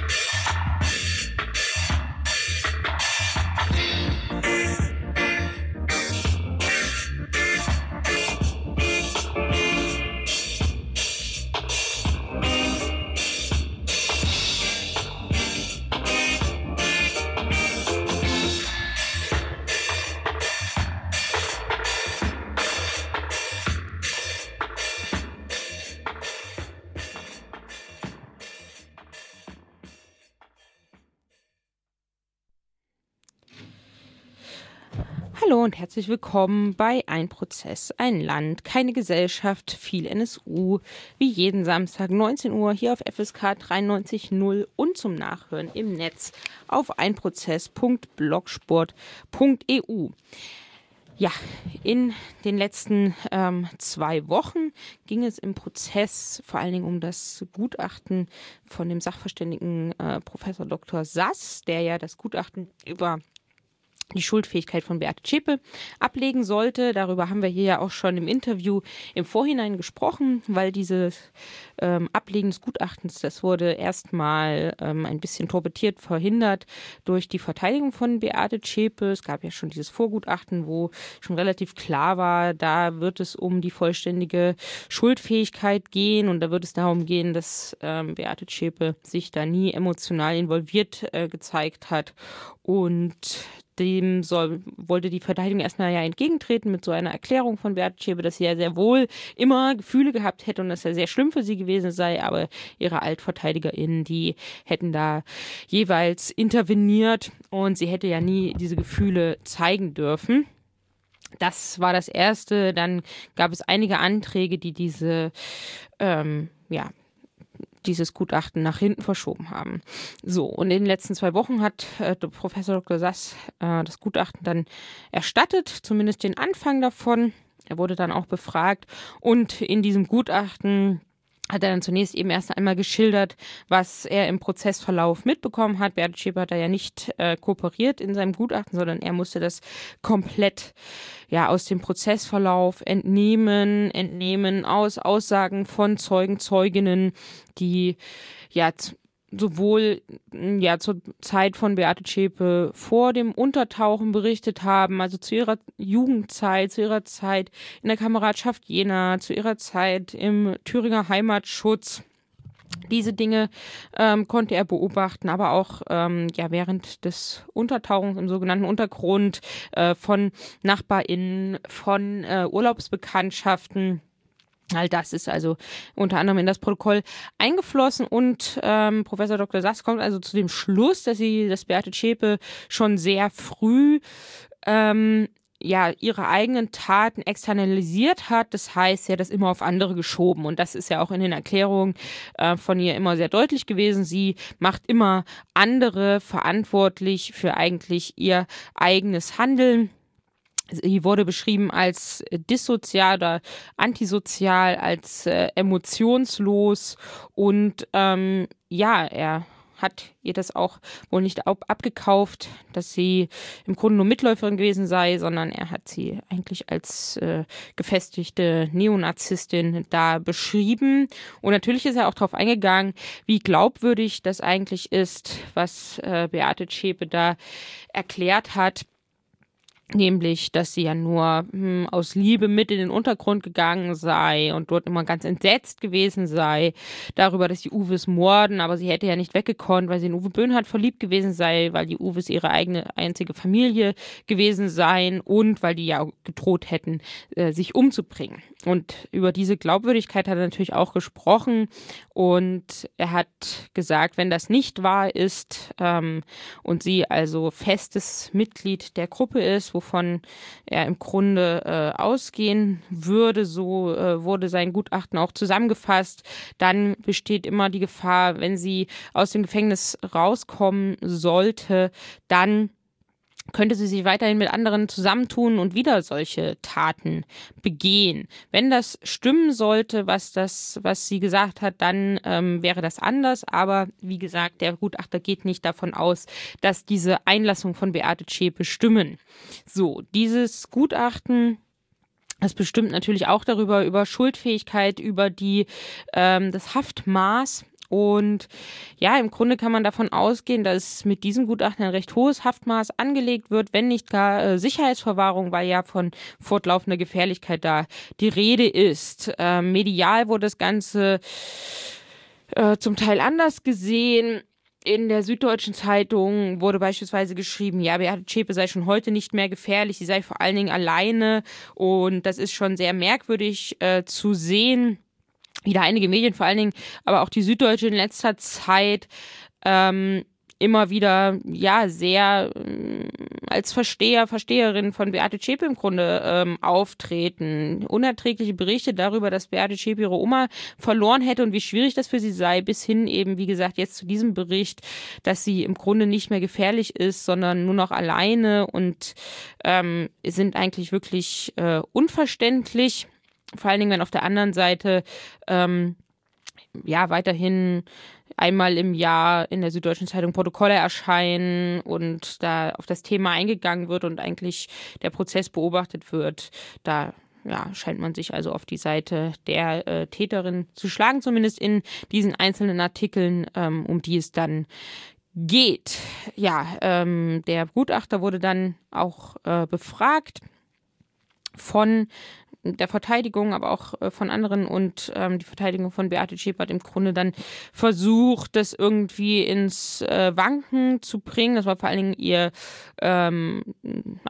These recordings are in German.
you Hallo und herzlich willkommen bei Ein Prozess, ein Land, keine Gesellschaft, viel NSU, wie jeden Samstag 19 Uhr hier auf FSK 93.0 und zum Nachhören im Netz auf einprozess.blogsport.eu. Ja, in den letzten ähm, zwei Wochen ging es im Prozess vor allen Dingen um das Gutachten von dem Sachverständigen äh, Professor Dr. Sass, der ja das Gutachten über die Schuldfähigkeit von Beate Zschäpe ablegen sollte. Darüber haben wir hier ja auch schon im Interview im Vorhinein gesprochen, weil dieses ähm, Ablegen des Gutachtens, das wurde erstmal ähm, ein bisschen torpediert, verhindert durch die Verteidigung von Beate Zschäpe. Es gab ja schon dieses Vorgutachten, wo schon relativ klar war, da wird es um die vollständige Schuldfähigkeit gehen und da wird es darum gehen, dass ähm, Beate Zschäpe sich da nie emotional involviert äh, gezeigt hat und dem soll, wollte die Verteidigung erstmal ja entgegentreten mit so einer Erklärung von Beate Schäbe, dass sie ja sehr wohl immer Gefühle gehabt hätte und dass er sehr schlimm für sie gewesen sei, aber ihre AltverteidigerInnen, die hätten da jeweils interveniert und sie hätte ja nie diese Gefühle zeigen dürfen. Das war das erste. Dann gab es einige Anträge, die diese ähm, ja, dieses Gutachten nach hinten verschoben haben. So, und in den letzten zwei Wochen hat äh, Professor Dr. Sass äh, das Gutachten dann erstattet, zumindest den Anfang davon. Er wurde dann auch befragt und in diesem Gutachten hat er dann zunächst eben erst einmal geschildert, was er im Prozessverlauf mitbekommen hat. Bert Schäfer hat da ja nicht äh, kooperiert in seinem Gutachten, sondern er musste das komplett ja aus dem Prozessverlauf entnehmen, entnehmen aus Aussagen von Zeugen, Zeuginnen, die ja sowohl hm, ja zur Zeit von Beate Zschäpe vor dem Untertauchen berichtet haben, also zu ihrer Jugendzeit, zu ihrer Zeit in der Kameradschaft Jena, zu ihrer Zeit im Thüringer Heimatschutz. Diese Dinge ähm, konnte er beobachten, aber auch ähm, ja während des Untertauchens im sogenannten Untergrund äh, von NachbarInnen, von äh, Urlaubsbekanntschaften All das ist also unter anderem in das Protokoll eingeflossen und ähm, Professor Dr. Sass kommt also zu dem Schluss, dass sie, dass Beate Zschäpe schon sehr früh ähm, ja ihre eigenen Taten externalisiert hat. Das heißt, sie hat das immer auf andere geschoben und das ist ja auch in den Erklärungen äh, von ihr immer sehr deutlich gewesen. Sie macht immer andere verantwortlich für eigentlich ihr eigenes Handeln. Sie wurde beschrieben als dissozial oder antisozial, als äh, emotionslos und ähm, ja, er hat ihr das auch wohl nicht abgekauft, dass sie im Grunde nur Mitläuferin gewesen sei, sondern er hat sie eigentlich als äh, gefestigte Neonazistin da beschrieben. Und natürlich ist er auch darauf eingegangen, wie glaubwürdig das eigentlich ist, was äh, Beate Zschäpe da erklärt hat nämlich, dass sie ja nur hm, aus Liebe mit in den Untergrund gegangen sei und dort immer ganz entsetzt gewesen sei darüber, dass die Uwes morden, aber sie hätte ja nicht weggekonnt, weil sie in Uwe Böhnhardt verliebt gewesen sei, weil die Uwes ihre eigene einzige Familie gewesen seien und weil die ja gedroht hätten, äh, sich umzubringen. Und über diese Glaubwürdigkeit hat er natürlich auch gesprochen und er hat gesagt, wenn das nicht wahr ist ähm, und sie also festes Mitglied der Gruppe ist, wovon er im Grunde äh, ausgehen würde, so äh, wurde sein Gutachten auch zusammengefasst, dann besteht immer die Gefahr, wenn sie aus dem Gefängnis rauskommen sollte, dann könnte sie sich weiterhin mit anderen zusammentun und wieder solche Taten begehen. Wenn das stimmen sollte, was das, was sie gesagt hat, dann ähm, wäre das anders. Aber wie gesagt, der Gutachter geht nicht davon aus, dass diese Einlassung von Beate Zschäpe stimmen. So, dieses Gutachten das bestimmt natürlich auch darüber, über Schuldfähigkeit, über die, ähm, das Haftmaß Und ja, im Grunde kann man davon ausgehen, dass mit diesem Gutachten ein recht hohes Haftmaß angelegt wird, wenn nicht gar äh, Sicherheitsverwahrung, weil ja von fortlaufender Gefährlichkeit da die Rede ist. Äh, medial wurde das Ganze äh, zum Teil anders gesehen. In der Süddeutschen Zeitung wurde beispielsweise geschrieben, ja, Beate Zschäpe sei schon heute nicht mehr gefährlich, sie sei vor allen Dingen alleine und das ist schon sehr merkwürdig äh, zu sehen wieder einige Medien, vor allen Dingen aber auch die Süddeutsche in letzter Zeit ähm, immer wieder ja sehr äh, als Versteher, Versteherin von Beate Zschäpe im Grunde ähm, auftreten. Unerträgliche Berichte darüber, dass Beate Zschäpe ihre Oma verloren hätte und wie schwierig das für sie sei, bis hin eben, wie gesagt, jetzt zu diesem Bericht, dass sie im Grunde nicht mehr gefährlich ist, sondern nur noch alleine und ähm, sind eigentlich wirklich äh, unverständlich. Vor allen Dingen, wenn auf der anderen Seite ähm, ja weiterhin einmal im Jahr in der Süddeutschen Zeitung Protokolle erscheinen und da auf das Thema eingegangen wird und eigentlich der Prozess beobachtet wird, da ja, scheint man sich also auf die Seite der äh, Täterin zu schlagen, zumindest in diesen einzelnen Artikeln, ähm, um die es dann geht. Ja, ähm, der Gutachter wurde dann auch äh, befragt von der Verteidigung, aber auch äh, von anderen und ähm, die Verteidigung von Beate Schäfer hat im Grunde dann versucht, das irgendwie ins äh, Wanken zu bringen. Das war vor allen Dingen ihr ähm,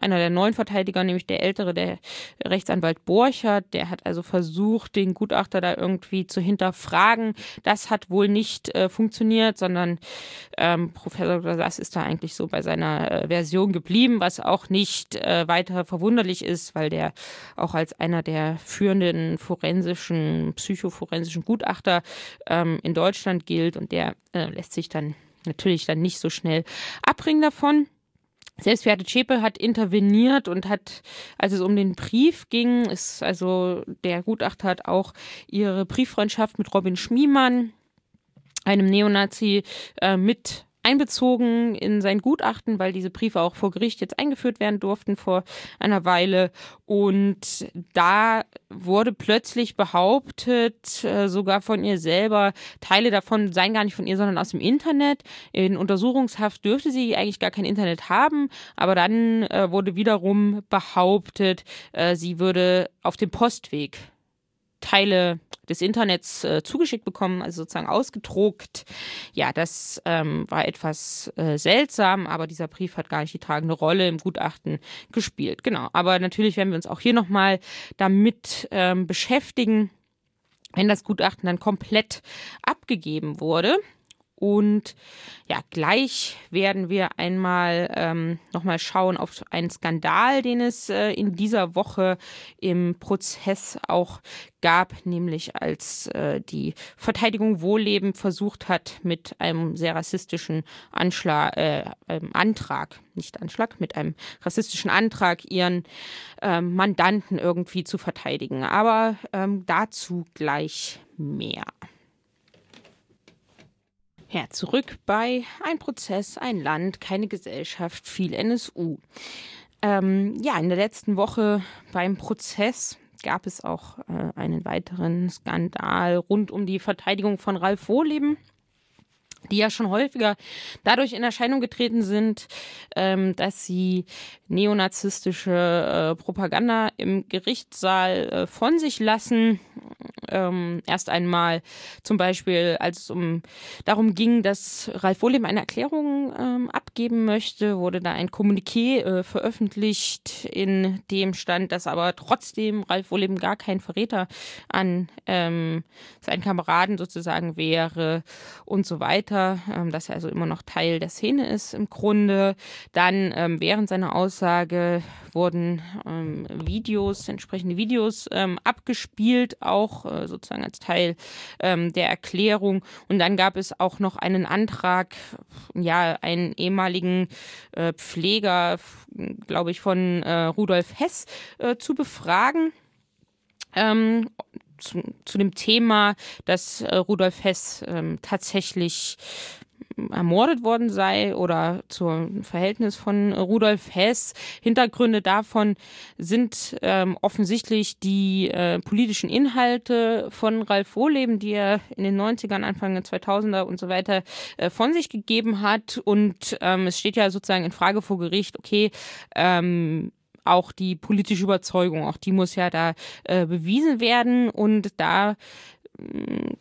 einer der neuen Verteidiger, nämlich der ältere, der Rechtsanwalt Borchert, der hat also versucht, den Gutachter da irgendwie zu hinterfragen. Das hat wohl nicht äh, funktioniert, sondern ähm, Professor Sass ist da eigentlich so bei seiner äh, Version geblieben, was auch nicht äh, weiter verwunderlich ist, weil der auch als einer der führenden forensischen, psychoforensischen Gutachter ähm, in Deutschland gilt und der äh, lässt sich dann natürlich dann nicht so schnell abbringen davon. Selbst Beate Zschäpe hat interveniert und hat, als es um den Brief ging, ist also der Gutachter hat auch ihre Brieffreundschaft mit Robin Schmiemann, einem Neonazi, äh, mit einbezogen in sein Gutachten, weil diese Briefe auch vor Gericht jetzt eingeführt werden durften vor einer Weile. Und da wurde plötzlich behauptet, äh, sogar von ihr selber, Teile davon seien gar nicht von ihr, sondern aus dem Internet. In Untersuchungshaft dürfte sie eigentlich gar kein Internet haben, aber dann äh, wurde wiederum behauptet, äh, sie würde auf dem Postweg Teile des Internets äh, zugeschickt bekommen, also sozusagen ausgedruckt. Ja, das ähm, war etwas äh, seltsam, aber dieser Brief hat gar nicht die tragende Rolle im Gutachten gespielt. Genau, aber natürlich werden wir uns auch hier nochmal damit ähm, beschäftigen, wenn das Gutachten dann komplett abgegeben wurde. Und ja, gleich werden wir einmal ähm, nochmal schauen auf einen Skandal, den es äh, in dieser Woche im Prozess auch gab, nämlich als äh, die Verteidigung Wohlleben versucht hat, mit einem sehr rassistischen Anschlag, äh, ähm, Antrag, nicht Anschlag, mit einem rassistischen Antrag ihren ähm, Mandanten irgendwie zu verteidigen. Aber ähm, dazu gleich mehr. Ja, zurück bei Ein Prozess, ein Land, keine Gesellschaft, viel NSU. Ähm, ja, in der letzten Woche beim Prozess gab es auch äh, einen weiteren Skandal rund um die Verteidigung von Ralf Wohleben die ja schon häufiger dadurch in Erscheinung getreten sind, ähm, dass sie neonazistische äh, Propaganda im Gerichtssaal äh, von sich lassen. Ähm, erst einmal zum Beispiel, als es um darum ging, dass Ralf Wohleben eine Erklärung ähm, abgeben möchte, wurde da ein Kommuniqué äh, veröffentlicht, in dem stand, dass aber trotzdem Ralf Wohleben gar kein Verräter an ähm, seinen Kameraden sozusagen wäre und so weiter, ähm, dass er also immer noch Teil der Szene ist im Grunde. Dann ähm, während seiner Aussage wurden ähm, Videos, entsprechende Videos ähm, abgespielt, auch äh, sozusagen als Teil ähm, der Erklärung. Und dann gab es auch noch einen Antrag, ja, einen ehemaligen äh, Pfleger, glaube ich, von äh, Rudolf Hess äh, zu befragen. Ähm, zu, zu, dem Thema, dass äh, Rudolf Hess ähm, tatsächlich ermordet worden sei oder zum Verhältnis von Rudolf Hess. Hintergründe davon sind ähm, offensichtlich die äh, politischen Inhalte von Ralf Wohleben, die er in den 90ern, Anfang der 2000er und so weiter äh, von sich gegeben hat. Und ähm, es steht ja sozusagen in Frage vor Gericht, okay, ähm, auch die politische Überzeugung, auch die muss ja da äh, bewiesen werden. Und da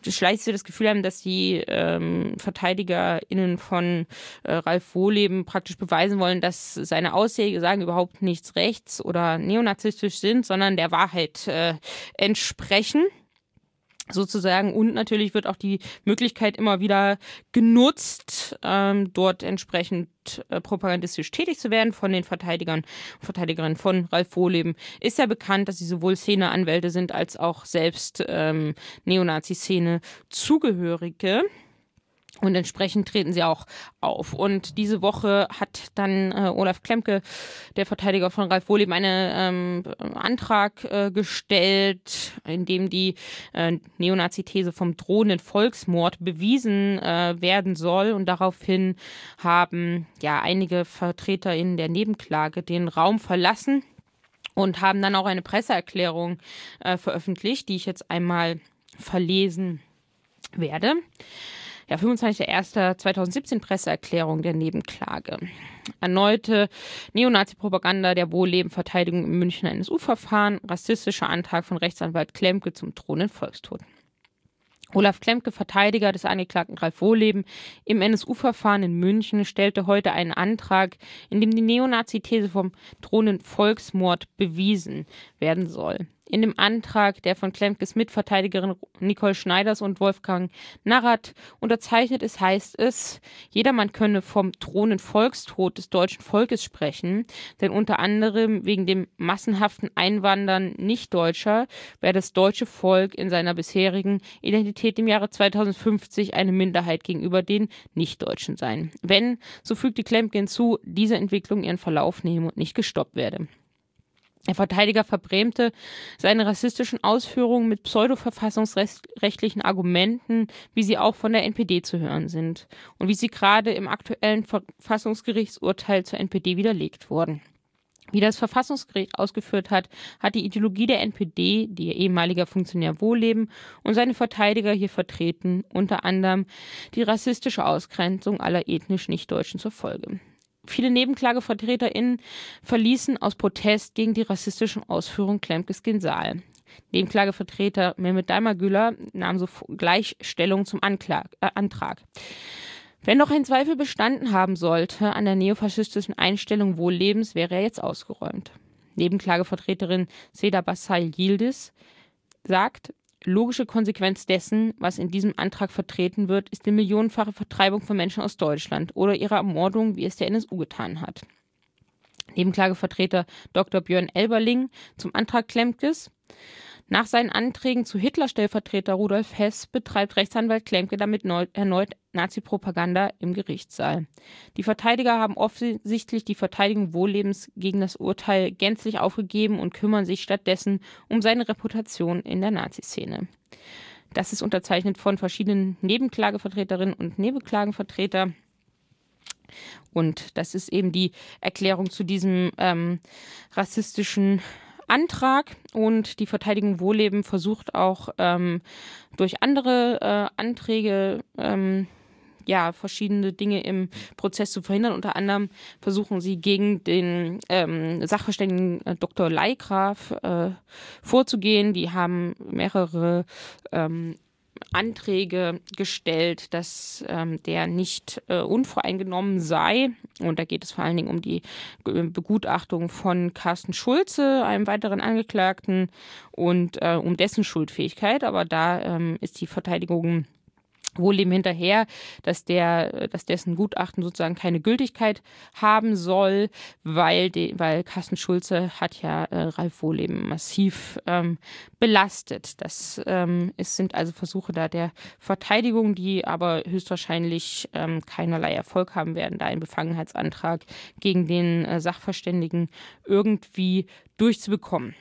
schleicht so das Gefühl haben, dass die ähm, VerteidigerInnen von äh, Ralf Wohleben praktisch beweisen wollen, dass seine Aussagen überhaupt nichts rechts- oder neonazistisch sind, sondern der Wahrheit äh, entsprechen sozusagen. Und natürlich wird auch die Möglichkeit immer wieder genutzt, ähm, dort entsprechend äh, propagandistisch tätig zu werden von den Verteidigern Verteidigerinnen von Ralf Wohleben. Ist ja bekannt, dass sie sowohl Szeneanwälte sind als auch selbst ähm, Neonazi-Szene Zugehörige. Und entsprechend treten sie auch auf. Und diese Woche hat dann äh, Olaf Klemke, der Verteidiger von Ralf Wohleben, einen ähm, Antrag äh, gestellt, in dem die äh, Neonazi-These vom drohenden Volksmord bewiesen äh, werden soll. Und daraufhin haben ja einige Vertreter in der Nebenklage den Raum verlassen und haben dann auch eine Presseerklärung äh, veröffentlicht, die ich jetzt einmal verlesen werde ja, 25.01.2017 Presseerklärung der Nebenklage. Erneute Neonazi-Propaganda der Wohlleben-Verteidigung im Münchner NSU-Verfahren, rassistischer Antrag von Rechtsanwalt Klemke zum drohenden Volkstod. Olaf Klemke, Verteidiger des Angeklagten Ralf Wohleben im NSU-Verfahren in München, stellte heute einen Antrag, in dem die Neonazi-These vom drohenden Volksmord bewiesen werden soll. In dem Antrag, der von Klemkes Mitverteidigerin Nicole Schneiders und Wolfgang Narrat unterzeichnet ist, heißt es, jedermann könne vom drohenden Volkstod des deutschen Volkes sprechen, denn unter anderem wegen dem massenhaften Einwandern Nichtdeutscher werde das deutsche Volk in seiner bisherigen Identität im Jahre 2050 eine Minderheit gegenüber den Nichtdeutschen sein. Wenn, so fügte Klemke hinzu, diese Entwicklung ihren Verlauf nehmen und nicht gestoppt werde. Der Verteidiger verbrämte seine rassistischen Ausführungen mit pseudo-verfassungsrechtlichen Argumenten, wie sie auch von der NPD zu hören sind und wie sie gerade im aktuellen Verfassungsgerichtsurteil zur NPD widerlegt wurden. Wie das Verfassungsgericht ausgeführt hat, hat die Ideologie der NPD, die ihr ehemaliger Funktionär Wohlleben und seine Verteidiger hier vertreten, unter anderem die rassistische Ausgrenzung aller ethnisch Nichtdeutschen zur Folge. Viele NebenklagevertreterInnen verließen aus Protest gegen die rassistischen Ausführungen Klemkes den Saal. Nebenklagevertreter Mehmet Daimagüler nahm so Gleichstellung zum Anklag, äh, Antrag. Wenn noch ein Zweifel bestanden haben sollte an der neofaschistischen Einstellung Wohllebens, wäre er jetzt ausgeräumt. Nebenklagevertreterin Seda Bassay Yildiz sagt, Logische Konsequenz dessen, was in diesem Antrag vertreten wird, ist die millionenfache Vertreibung von Menschen aus Deutschland oder ihre Ermordung, wie es der NSU getan hat. Nebenklagevertreter Dr. Björn Elberling zum Antrag Klemkes. Nach seinen Anträgen zu Hitler-Stellvertreter Rudolf Hess betreibt Rechtsanwalt Klemke damit erneut Nazi-Propaganda im Gerichtssaal. Die Verteidiger haben offensichtlich die Verteidigung Wohllebens gegen das Urteil gänzlich aufgegeben und kümmern sich stattdessen um seine Reputation in der Nazi-Szene. Das ist unterzeichnet von verschiedenen Nebenklagevertreterinnen und Nebenklagenvertreter. Und das ist eben die Erklärung zu diesem ähm, rassistischen Antrag und die Verteidigung Wohlleben versucht auch ähm, durch andere äh, Anträge ähm, ja, verschiedene Dinge im Prozess zu verhindern. Unter anderem versuchen sie gegen den ähm, Sachverständigen äh, Dr. Leigraf äh, vorzugehen. Die haben mehrere ähm, Anträge gestellt, dass ähm, der nicht äh, unvoreingenommen sei. Und da geht es vor allen Dingen um die Begutachtung von Carsten Schulze, einem weiteren Angeklagten, und äh, um dessen Schuldfähigkeit. Aber da ähm, ist die Verteidigung wohl dem hinterher, dass der, dass dessen Gutachten sozusagen keine Gültigkeit haben soll, weil, de, weil Carsten Schulze hat ja äh, Ralf Wohleben massiv ähm, belastet. Das ähm, es sind also Versuche da der Verteidigung, die aber höchstwahrscheinlich ähm, keinerlei Erfolg haben werden, da ein Befangenheitsantrag gegen den äh, Sachverständigen irgendwie durchzubekommen.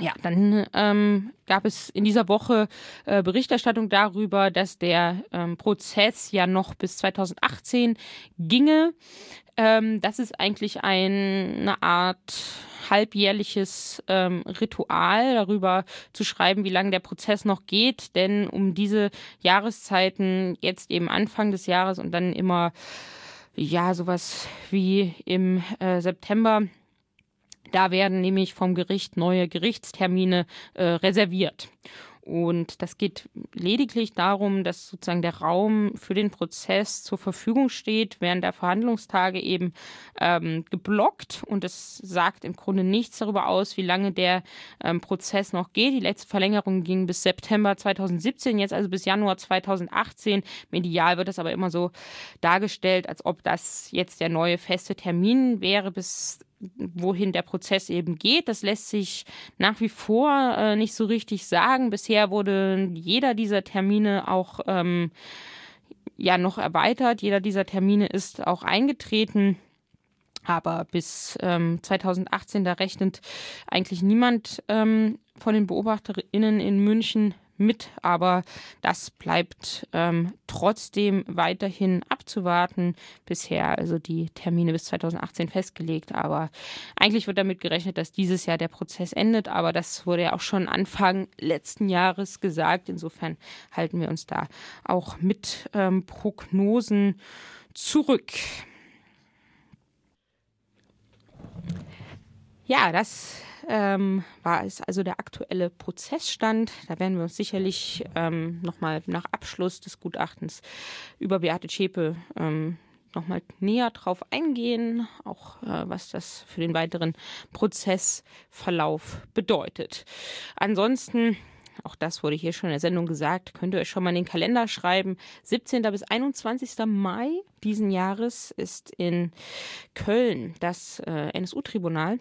Ja, dann ähm, gab es in dieser Woche äh, Berichterstattung darüber, dass der ähm, Prozess ja noch bis 2018 ginge. Ähm, das ist eigentlich ein, eine Art halbjährliches ähm, Ritual, darüber zu schreiben, wie lange der Prozess noch geht. Denn um diese Jahreszeiten, jetzt eben Anfang des Jahres und dann immer, ja, sowas wie im äh, September, da werden nämlich vom Gericht neue Gerichtstermine äh, reserviert. Und das geht lediglich darum, dass sozusagen der Raum für den Prozess zur Verfügung steht, während der Verhandlungstage eben ähm, geblockt. Und es sagt im Grunde nichts darüber aus, wie lange der ähm, Prozess noch geht. Die letzte Verlängerung ging bis September 2017, jetzt also bis Januar 2018. Medial wird das aber immer so dargestellt, als ob das jetzt der neue feste Termin wäre, bis wohin der Prozess eben geht. Das lässt sich nach wie vor äh, nicht so richtig sagen. Bisher wurde jeder dieser Termine auch ähm, ja noch erweitert. Jeder dieser Termine ist auch eingetreten. Aber bis ähm, 2018, da rechnet eigentlich niemand ähm, von den BeobachterInnen in München mit, aber das bleibt ähm, trotzdem weiterhin abzuwarten. Bisher also die Termine bis 2018 festgelegt, aber eigentlich wird damit gerechnet, dass dieses Jahr der Prozess endet, aber das wurde ja auch schon Anfang letzten Jahres gesagt. Insofern halten wir uns da auch mit ähm, Prognosen zurück. Ja, das ähm, war es also der aktuelle Prozessstand. Da werden wir uns sicherlich ähm, nochmal nach Abschluss des Gutachtens über Beate Zschäpe ähm, nochmal näher drauf eingehen, auch äh, was das für den weiteren Prozessverlauf bedeutet. Ansonsten auch das wurde hier schon in der Sendung gesagt, könnt ihr euch schon mal in den Kalender schreiben. 17. bis 21. Mai diesen Jahres ist in Köln das äh, NSU-Tribunal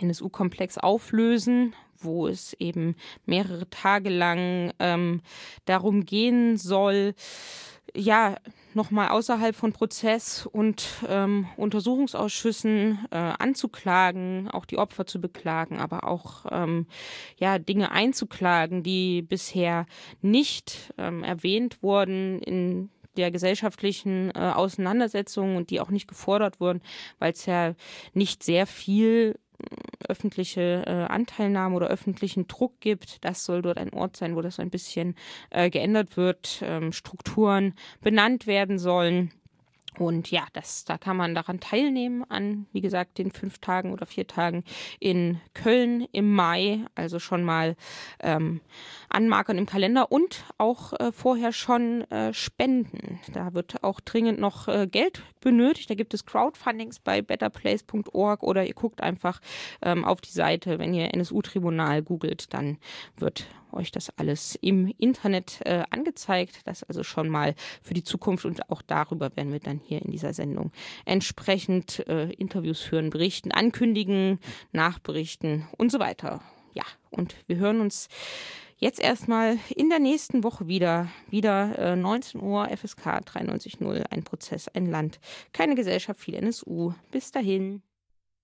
NSU-Komplex auflösen, wo es eben mehrere Tage lang ähm, darum gehen soll, ja, nochmal außerhalb von Prozess und ähm, Untersuchungsausschüssen äh, anzuklagen, auch die Opfer zu beklagen, aber auch ähm, ja, Dinge einzuklagen, die bisher nicht ähm, erwähnt wurden in der gesellschaftlichen äh, Auseinandersetzung und die auch nicht gefordert wurden, weil es ja nicht sehr viel öffentliche äh, Anteilnahme oder öffentlichen Druck gibt. Das soll dort ein Ort sein, wo das ein bisschen äh, geändert wird, ähm, Strukturen benannt werden sollen. Und ja, das, da kann man daran teilnehmen an, wie gesagt, den fünf Tagen oder vier Tagen in Köln im Mai. Also schon mal ähm, anmarkern im Kalender und auch äh, vorher schon äh, spenden. Da wird auch dringend noch äh, Geld benötigt. Da gibt es Crowdfundings bei betterplace.org oder ihr guckt einfach ähm, auf die Seite, wenn ihr NSU-Tribunal googelt, dann wird euch das alles im Internet äh, angezeigt. Das also schon mal für die Zukunft und auch darüber werden wir dann hier in dieser Sendung entsprechend äh, Interviews führen, berichten, ankündigen, nachberichten und so weiter. Ja, und wir hören uns jetzt erstmal in der nächsten Woche wieder. Wieder äh, 19 Uhr, FSK 93.0, ein Prozess, ein Land, keine Gesellschaft, viel NSU. Bis dahin.